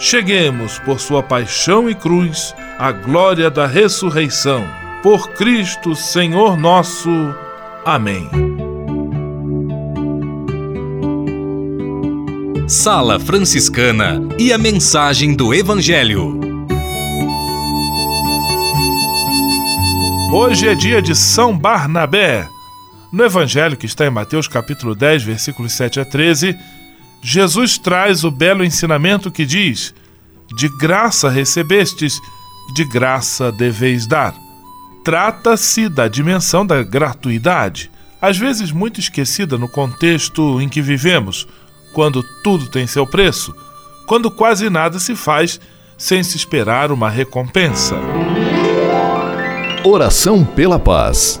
cheguemos, por sua paixão e cruz, à glória da ressurreição. Por Cristo, Senhor nosso. Amém. Sala Franciscana e a mensagem do Evangelho. Hoje é dia de São Barnabé. No Evangelho que está em Mateus capítulo 10, versículos 7 a 13, Jesus traz o belo ensinamento que diz: De graça recebestes, de graça deveis dar. Trata-se da dimensão da gratuidade, às vezes muito esquecida no contexto em que vivemos, quando tudo tem seu preço, quando quase nada se faz sem se esperar uma recompensa. Oração pela paz.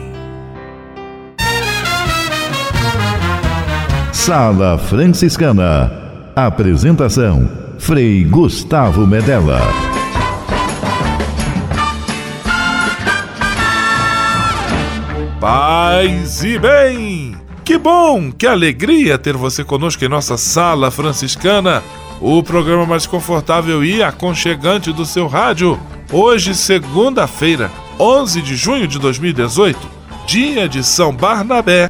Sala Franciscana. Apresentação: Frei Gustavo Medella. Paz e bem! Que bom, que alegria ter você conosco em nossa sala franciscana, o programa mais confortável e aconchegante do seu rádio. Hoje, segunda-feira, 11 de junho de 2018, dia de São Barnabé,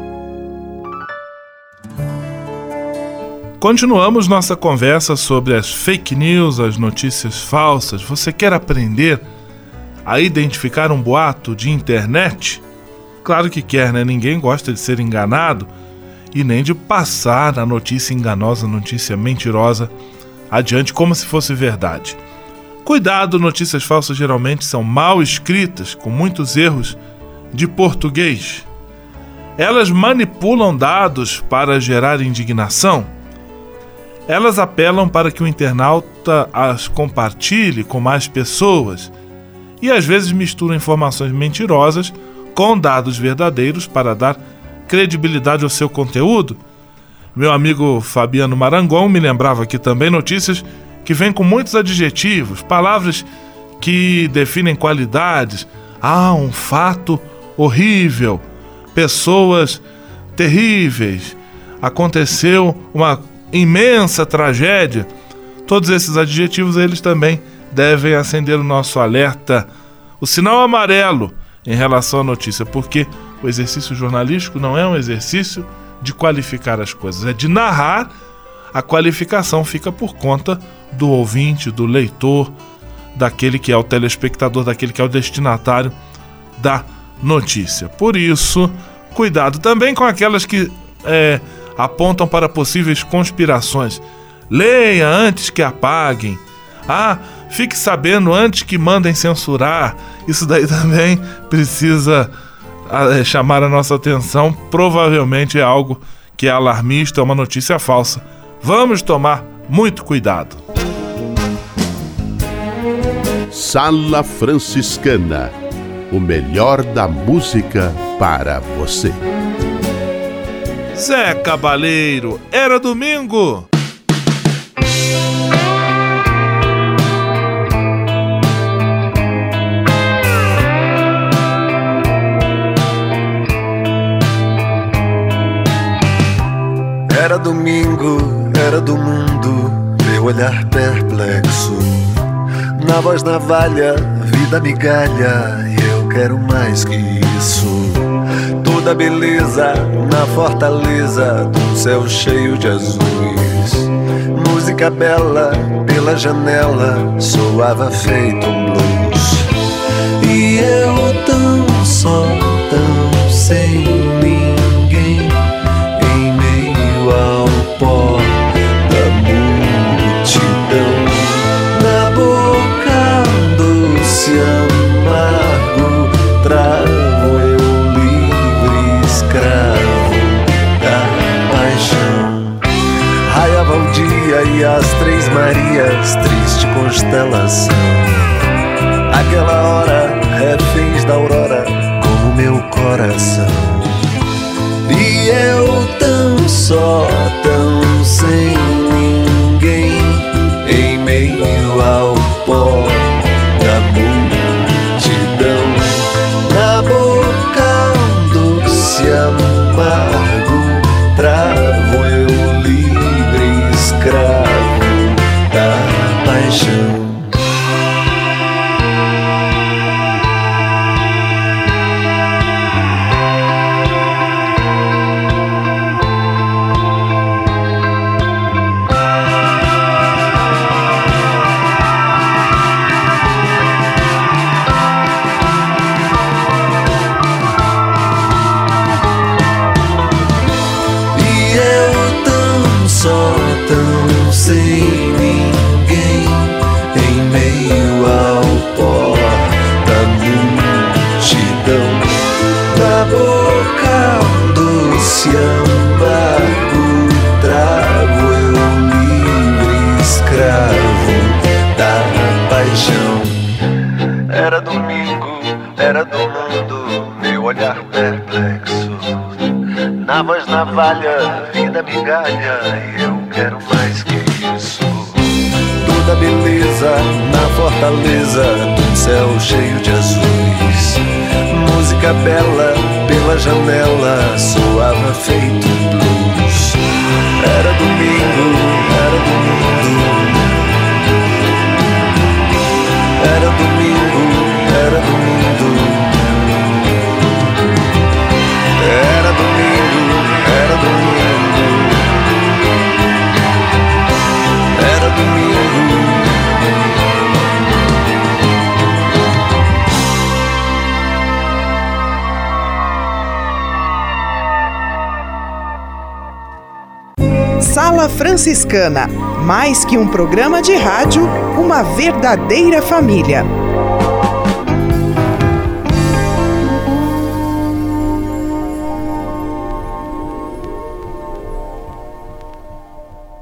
Continuamos nossa conversa sobre as fake news, as notícias falsas. Você quer aprender a identificar um boato de internet? Claro que quer, né? Ninguém gosta de ser enganado e nem de passar a notícia enganosa, notícia mentirosa adiante como se fosse verdade. Cuidado, notícias falsas geralmente são mal escritas, com muitos erros de português. Elas manipulam dados para gerar indignação elas apelam para que o internauta as compartilhe com mais pessoas e às vezes misturam informações mentirosas com dados verdadeiros para dar credibilidade ao seu conteúdo. Meu amigo Fabiano Marangon me lembrava aqui também notícias que vêm com muitos adjetivos, palavras que definem qualidades. Ah, um fato horrível, pessoas terríveis, aconteceu uma imensa tragédia, todos esses adjetivos eles também devem acender o nosso alerta, o sinal amarelo em relação à notícia, porque o exercício jornalístico não é um exercício de qualificar as coisas, é de narrar. A qualificação fica por conta do ouvinte, do leitor, daquele que é o telespectador, daquele que é o destinatário da notícia. Por isso, cuidado também com aquelas que é, apontam para possíveis conspirações. Leia antes que apaguem. Ah, fique sabendo antes que mandem censurar. Isso daí também precisa ah, é, chamar a nossa atenção. Provavelmente é algo que é alarmista, é uma notícia falsa. Vamos tomar muito cuidado. Sala Franciscana o melhor da música para você. Zé Cabaleiro, era domingo. Era domingo, era do mundo, meu olhar perplexo. Na voz navalha, vida migalha, e eu quero mais que isso toda beleza na fortaleza do céu cheio de azuis. Música bela pela janela soava feito um constelação. Aquela hora, reféns da aurora, como meu coração. E eu tão só, Era domingo, era do mundo, meu olhar perplexo. Na voz navalha, vida migalha, eu quero mais que isso. Toda beleza na fortaleza do céu cheio de azuis. Música bela pela janela soava feito blues. Era domingo, era domingo. Era domingo, Sala Franciscana, mais que um programa de rádio, uma verdadeira família.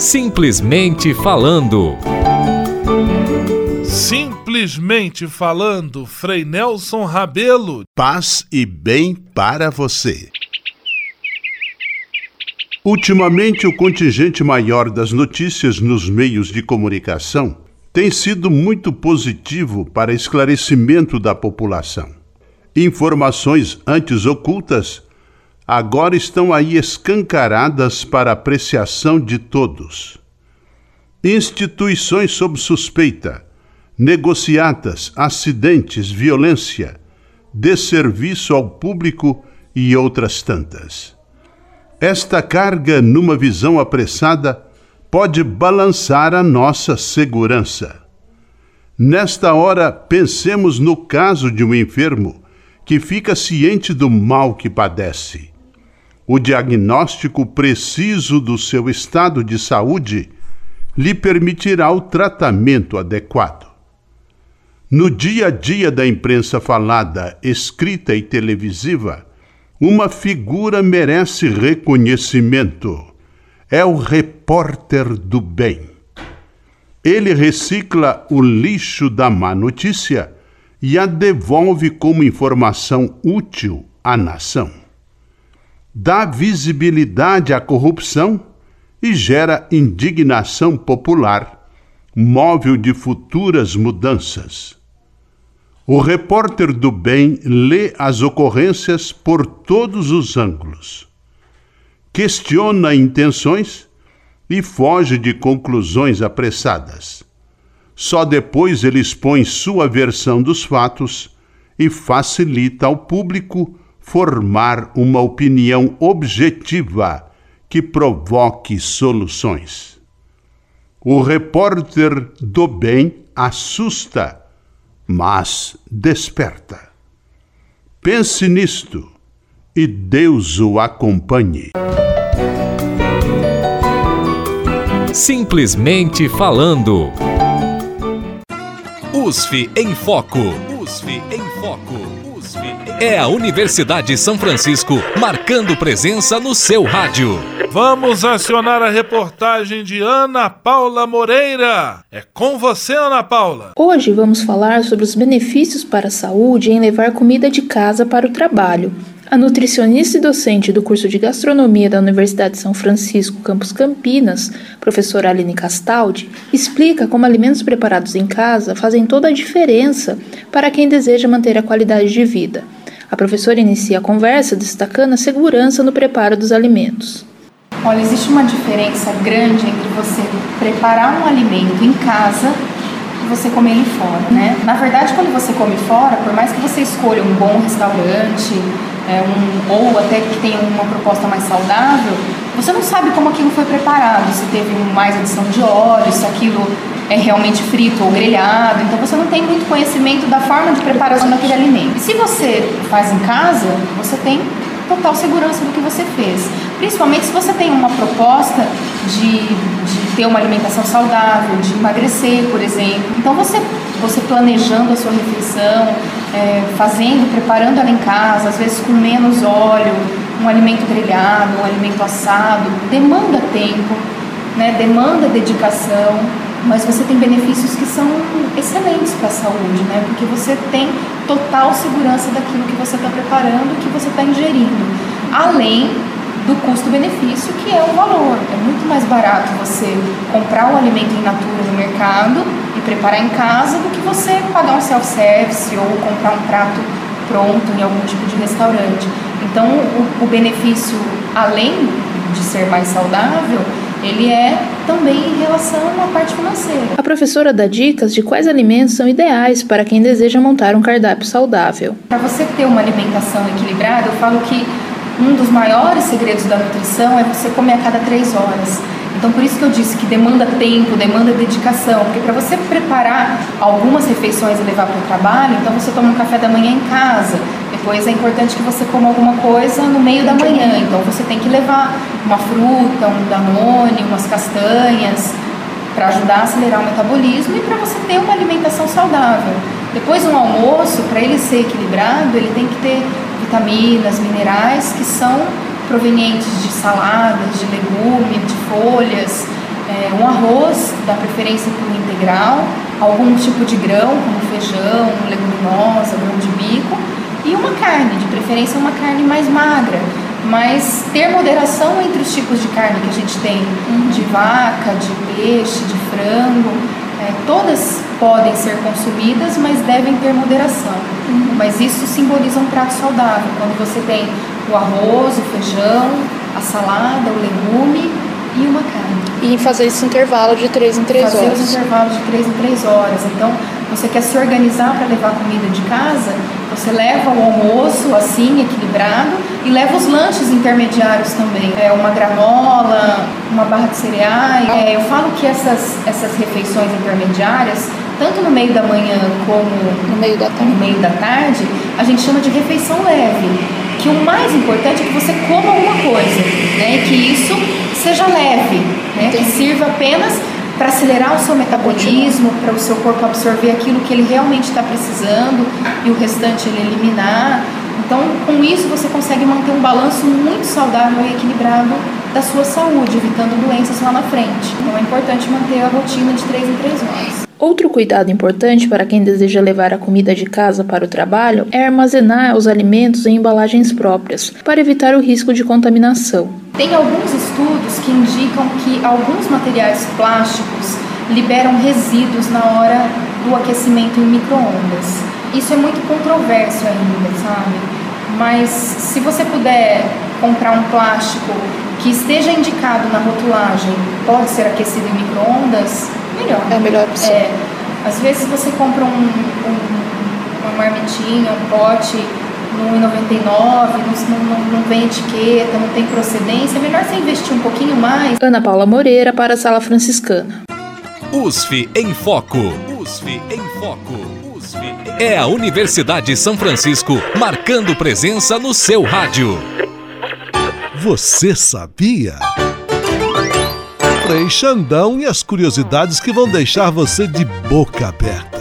Simplesmente falando. Simplesmente falando, Frei Nelson Rabelo. Paz e bem para você. Ultimamente, o contingente maior das notícias nos meios de comunicação tem sido muito positivo para esclarecimento da população. Informações antes ocultas agora estão aí escancaradas para apreciação de todos. Instituições sob suspeita, negociatas, acidentes, violência, desserviço ao público e outras tantas. Esta carga, numa visão apressada, pode balançar a nossa segurança. Nesta hora, pensemos no caso de um enfermo que fica ciente do mal que padece. O diagnóstico preciso do seu estado de saúde lhe permitirá o tratamento adequado. No dia a dia da imprensa falada, escrita e televisiva, uma figura merece reconhecimento é o repórter do bem. Ele recicla o lixo da má notícia e a devolve como informação útil à nação. Dá visibilidade à corrupção e gera indignação popular, móvel de futuras mudanças. O repórter do bem lê as ocorrências por todos os ângulos questiona intenções e foge de conclusões apressadas. Só depois ele expõe sua versão dos fatos e facilita ao público formar uma opinião objetiva que provoque soluções. O repórter do bem assusta, mas desperta. Pense nisto e Deus o acompanhe. Simplesmente falando. USF em Foco. USF em Foco. É a Universidade São Francisco marcando presença no seu rádio. Vamos acionar a reportagem de Ana Paula Moreira. É com você, Ana Paula. Hoje vamos falar sobre os benefícios para a saúde em levar comida de casa para o trabalho. A nutricionista e docente do curso de gastronomia da Universidade de São Francisco, campus Campinas, professora Aline Castaldi, explica como alimentos preparados em casa fazem toda a diferença para quem deseja manter a qualidade de vida. A professora inicia a conversa destacando a segurança no preparo dos alimentos. Olha, existe uma diferença grande entre você preparar um alimento em casa e você comer ele fora, né? Na verdade, quando você come fora, por mais que você escolha um bom restaurante, é, um, ou até que tenha uma proposta mais saudável, você não sabe como aquilo foi preparado, se teve mais adição de óleo, se aquilo é realmente frito ou grelhado, então você não tem muito conhecimento da forma de preparação daquele alimento. E se você faz em casa, você tem total segurança do que você fez. Principalmente se você tem uma proposta de, de ter uma alimentação saudável, de emagrecer, por exemplo. Então você, você planejando a sua refeição, é, fazendo, preparando ela em casa, às vezes com menos óleo, um alimento grelhado, um alimento assado, demanda tempo, né, demanda dedicação mas você tem benefícios que são excelentes para a saúde, né? Porque você tem total segurança daquilo que você está preparando, que você está ingerindo, além do custo-benefício, que é o valor. É muito mais barato você comprar o alimento in natura no mercado e preparar em casa do que você pagar um self-service ou comprar um prato pronto em algum tipo de restaurante. Então, o, o benefício, além de ser mais saudável, ele é também em relação à parte financeira. A professora dá dicas de quais alimentos são ideais para quem deseja montar um cardápio saudável. Para você ter uma alimentação equilibrada, eu falo que um dos maiores segredos da nutrição é você comer a cada três horas. Então, por isso que eu disse que demanda tempo, demanda dedicação, porque para você preparar algumas refeições e levar para o trabalho, então você toma um café da manhã em casa, depois é importante que você coma alguma coisa no meio da manhã, então você tem que levar uma fruta, um danone, umas castanhas, para ajudar a acelerar o metabolismo e para você ter uma alimentação saudável. Depois, um almoço, para ele ser equilibrado, ele tem que ter vitaminas, minerais que são provenientes de saladas, de legume, de folhas, é, um arroz, da preferência com integral, algum tipo de grão, como feijão, leguminosa, grão de bico, e uma carne, de preferência uma carne mais magra, mas ter moderação entre os tipos de carne que a gente tem, uhum. de vaca, de peixe, de frango, é, todas podem ser consumidas, mas devem ter moderação. Uhum. Mas isso simboliza um prato saudável, quando você tem o arroz, o feijão, a salada, o legume e uma carne. E fazer esse intervalo de 3 em 3 horas. Fazer esse intervalo de 3 em 3 horas. Então, você quer se organizar para levar comida de casa, você leva o almoço assim, equilibrado, e leva os lanches intermediários também. É uma granola, uma barra de cereais. É, eu falo que essas, essas refeições intermediárias, tanto no meio da manhã como no meio da tarde, no meio da tarde a gente chama de refeição leve. Que o mais importante é que você coma alguma coisa, né? E que isso seja leve, né? Que sirva apenas para acelerar o seu metabolismo, para o seu corpo absorver aquilo que ele realmente está precisando e o restante ele eliminar. Então, com isso, você consegue manter um balanço muito saudável e equilibrado da sua saúde, evitando doenças lá na frente. Então, é importante manter a rotina de 3 em 3 horas. Outro cuidado importante para quem deseja levar a comida de casa para o trabalho é armazenar os alimentos em embalagens próprias, para evitar o risco de contaminação. Tem alguns estudos que indicam que alguns materiais plásticos liberam resíduos na hora do aquecimento em microondas. Isso é muito controverso ainda, sabe? Mas se você puder comprar um plástico que esteja indicado na rotulagem, pode ser aquecido em microondas, melhor. É a melhor opção. É, às vezes você compra um, um, uma marmitinha, um pote no 99, não, não, não vem etiqueta, não tem procedência, é melhor você investir um pouquinho mais. Ana Paula Moreira para a Sala Franciscana. USF em Foco. USF em Foco. É a Universidade São Francisco marcando presença no seu rádio. Você sabia? Frei Xandão e as curiosidades que vão deixar você de boca aberta.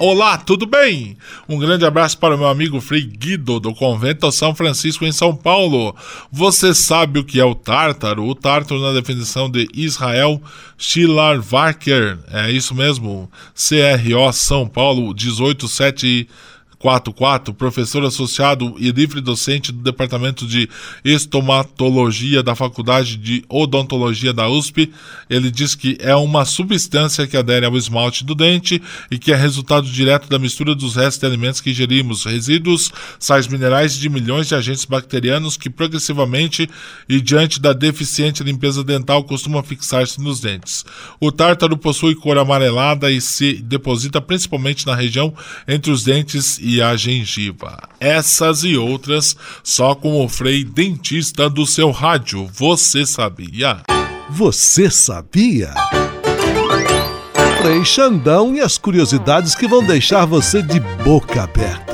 Olá, tudo bem? Um grande abraço para o meu amigo Frei Guido, do Convento São Francisco, em São Paulo. Você sabe o que é o Tártaro? O Tártaro, na definição de Israel Schillerwacker, é isso mesmo, CRO São Paulo, 187 44, professor associado e livre docente do Departamento de Estomatologia da Faculdade de Odontologia da USP. Ele diz que é uma substância que adere ao esmalte do dente e que é resultado direto da mistura dos restos de alimentos que ingerimos, resíduos, sais minerais de milhões de agentes bacterianos que progressivamente e diante da deficiente limpeza dental costumam fixar-se nos dentes. O tártaro possui cor amarelada e se deposita principalmente na região entre os dentes e e a gengiva. Essas e outras só com o Frei Dentista do seu rádio. Você sabia? Você sabia? Frei Xandão e as curiosidades que vão deixar você de boca aberta.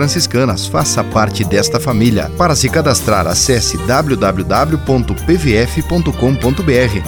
franciscanas. Faça parte desta família. Para se cadastrar, acesse www.pvf.com.br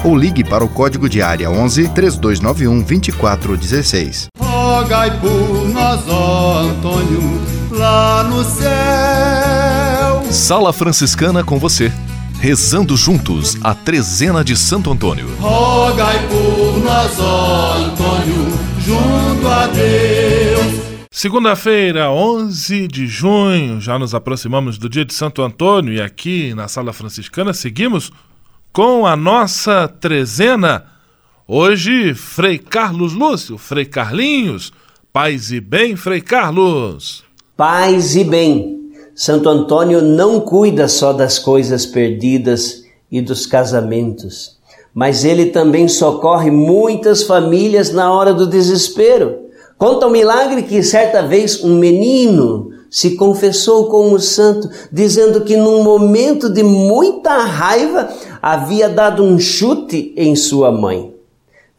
ou ligue para o código de área 11 3291 2416. Rogai por nós, ó Antônio, lá no céu. Sala Franciscana com você rezando juntos a trezena de Santo Antônio. Rogai por nós, ó Antônio, junto a Deus. Segunda-feira, 11 de junho, já nos aproximamos do dia de Santo Antônio e aqui na Sala Franciscana seguimos com a nossa trezena. Hoje, Frei Carlos Lúcio, Frei Carlinhos, paz e bem, Frei Carlos. Paz e bem. Santo Antônio não cuida só das coisas perdidas e dos casamentos, mas ele também socorre muitas famílias na hora do desespero. Conta o milagre que certa vez um menino se confessou com o santo, dizendo que num momento de muita raiva havia dado um chute em sua mãe.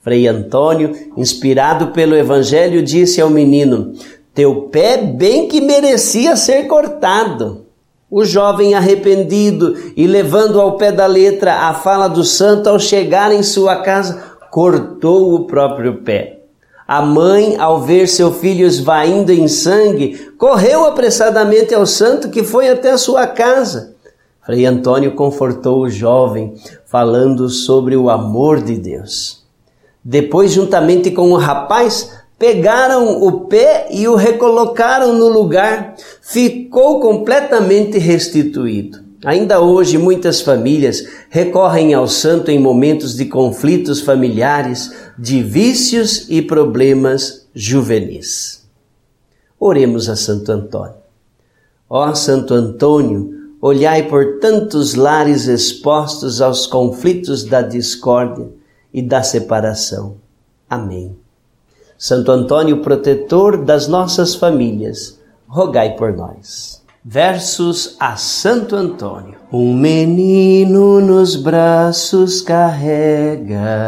Frei Antônio, inspirado pelo evangelho, disse ao menino: Teu pé bem que merecia ser cortado. O jovem arrependido e levando ao pé da letra a fala do santo ao chegar em sua casa, cortou o próprio pé. A mãe, ao ver seu filho esvaindo em sangue, correu apressadamente ao santo que foi até sua casa. Frei Antônio confortou o jovem, falando sobre o amor de Deus. Depois, juntamente com o rapaz, pegaram o pé e o recolocaram no lugar. Ficou completamente restituído. Ainda hoje, muitas famílias recorrem ao santo em momentos de conflitos familiares, de vícios e problemas juvenis. Oremos a Santo Antônio. Ó Santo Antônio, olhai por tantos lares expostos aos conflitos da discórdia e da separação. Amém. Santo Antônio, protetor das nossas famílias, rogai por nós. Versos a Santo Antônio. Um menino nos braços carregais,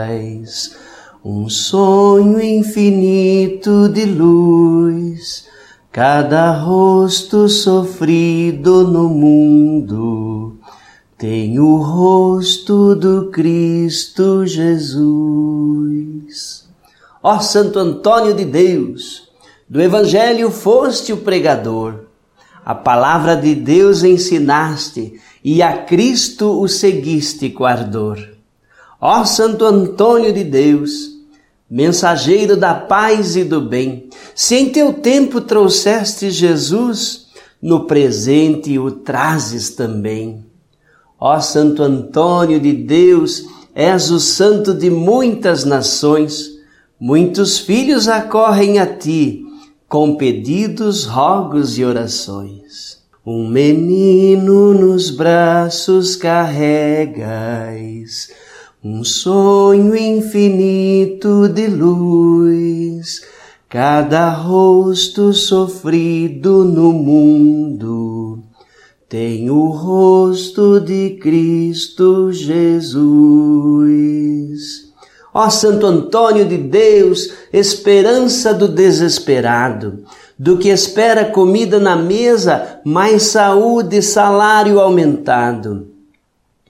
um sonho infinito de luz, cada rosto sofrido no mundo tem o rosto do Cristo Jesus. Ó Santo Antônio de Deus, do Evangelho foste o pregador a palavra de Deus ensinaste e a Cristo o seguiste com ardor. Ó Santo Antônio de Deus, mensageiro da paz e do bem, se em teu tempo trouxeste Jesus, no presente o trazes também. Ó Santo Antônio de Deus, és o santo de muitas nações, muitos filhos acorrem a ti com pedidos, rogos e orações. Um menino nos braços carregas, um sonho infinito de luz, cada rosto sofrido no mundo tem o rosto de Cristo Jesus. Ó Santo Antônio de Deus, esperança do desesperado, do que espera comida na mesa, mais saúde e salário aumentado.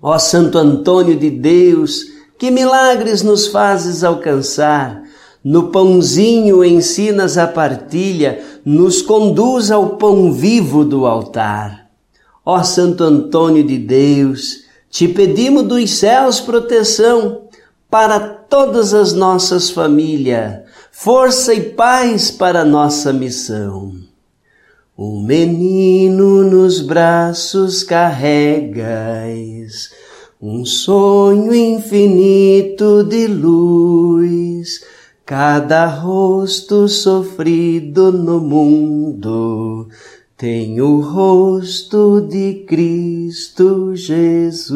Ó Santo Antônio de Deus, que milagres nos fazes alcançar. No pãozinho ensinas a partilha, nos conduz ao pão vivo do altar. Ó Santo Antônio de Deus, te pedimos dos céus proteção para todas as nossas famílias, força e paz para nossa missão. O menino nos braços carregas, um sonho infinito de luz, cada rosto sofrido no mundo tem o rosto de Cristo Jesus.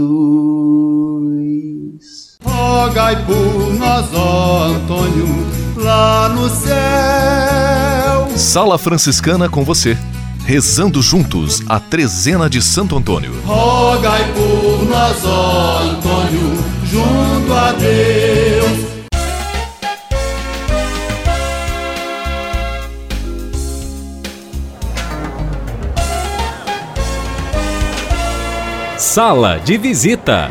Rogai por nós, ó Antônio, lá no céu. Sala Franciscana com você rezando juntos a trezena de Santo Antônio. Rogai por nós, ó Antônio, junto a Deus. Sala de visita.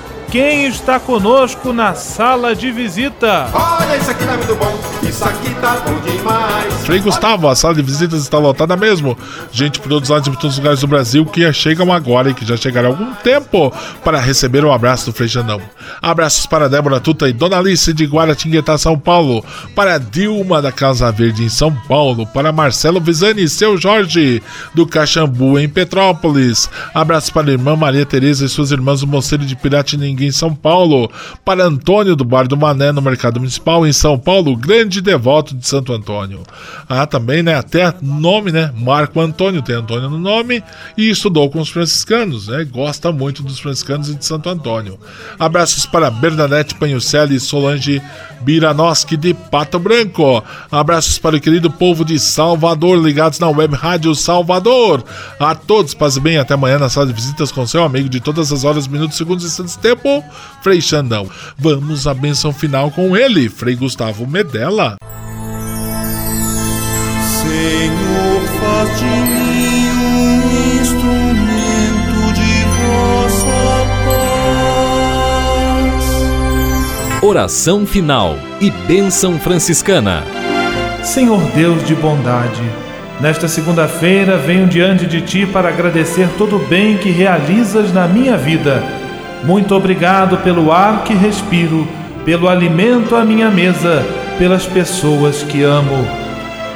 quem está conosco na sala de visita? Olha, isso aqui tá muito bom, isso aqui tá bom demais. Frei Gustavo, a sala de visitas está lotada mesmo. Gente por todos os lados de todos os lugares do Brasil que chegam agora e que já chegaram há algum tempo para receber o abraço do Frei Xandão. Abraços para Débora Tuta e Dona Alice de Guaratinguetá, São Paulo. Para Dilma da Casa Verde em São Paulo. Para Marcelo Visani e seu Jorge do Caxambu em Petrópolis. Abraços para a irmã Maria Tereza e suas irmãs do Mosteiro de Em São Paulo. Para Antônio do Bar do Mané no Mercado Municipal em São Paulo, grande devoto de Santo Antônio. Ah, também, né? Até nome, né? Marco Antônio tem Antônio no nome e estudou com os franciscanos, né? Gosta muito dos franciscanos e de Santo Antônio. Abraços para Bernadette Panhucelli e Solange Biranoski de Pato Branco. Abraços para o querido povo de Salvador, ligados na web Rádio Salvador. A todos, paz e bem, até amanhã na sala de visitas com seu amigo de todas as horas, minutos, segundos e instantes tempo, Frei Xandão. Vamos à benção final com ele, Frei Gustavo Medella. Senhor, faz de mim um instrumento de vossa paz. Oração final e bênção franciscana. Senhor Deus de bondade, nesta segunda-feira venho diante de Ti para agradecer todo o bem que realizas na minha vida. Muito obrigado pelo ar que respiro, pelo alimento à minha mesa, pelas pessoas que amo.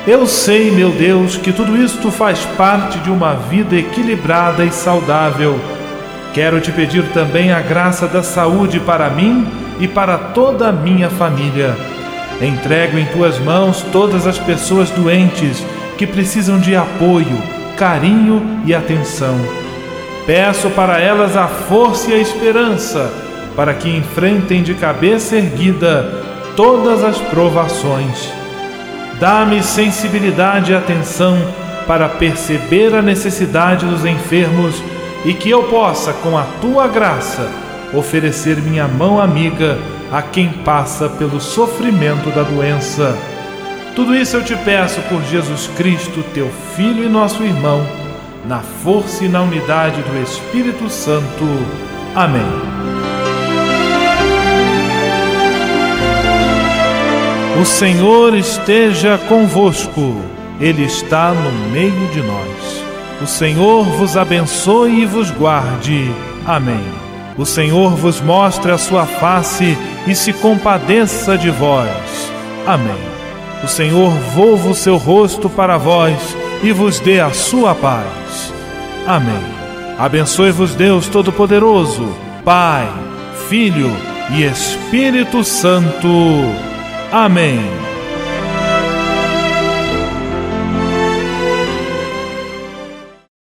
Eu sei, meu Deus, que tudo isto faz parte de uma vida equilibrada e saudável. Quero te pedir também a graça da saúde para mim e para toda a minha família. Entrego em tuas mãos todas as pessoas doentes que precisam de apoio, carinho e atenção. Peço para elas a força e a esperança para que enfrentem de cabeça erguida todas as provações. Dá-me sensibilidade e atenção para perceber a necessidade dos enfermos e que eu possa, com a tua graça, oferecer minha mão amiga a quem passa pelo sofrimento da doença. Tudo isso eu te peço por Jesus Cristo, teu Filho e nosso irmão, na força e na unidade do Espírito Santo. Amém. O Senhor esteja convosco, Ele está no meio de nós. O Senhor vos abençoe e vos guarde. Amém. O Senhor vos mostre a sua face e se compadeça de vós. Amém. O Senhor volva o seu rosto para vós e vos dê a sua paz. Amém. Abençoe-vos Deus Todo-Poderoso, Pai, Filho e Espírito Santo. Amém.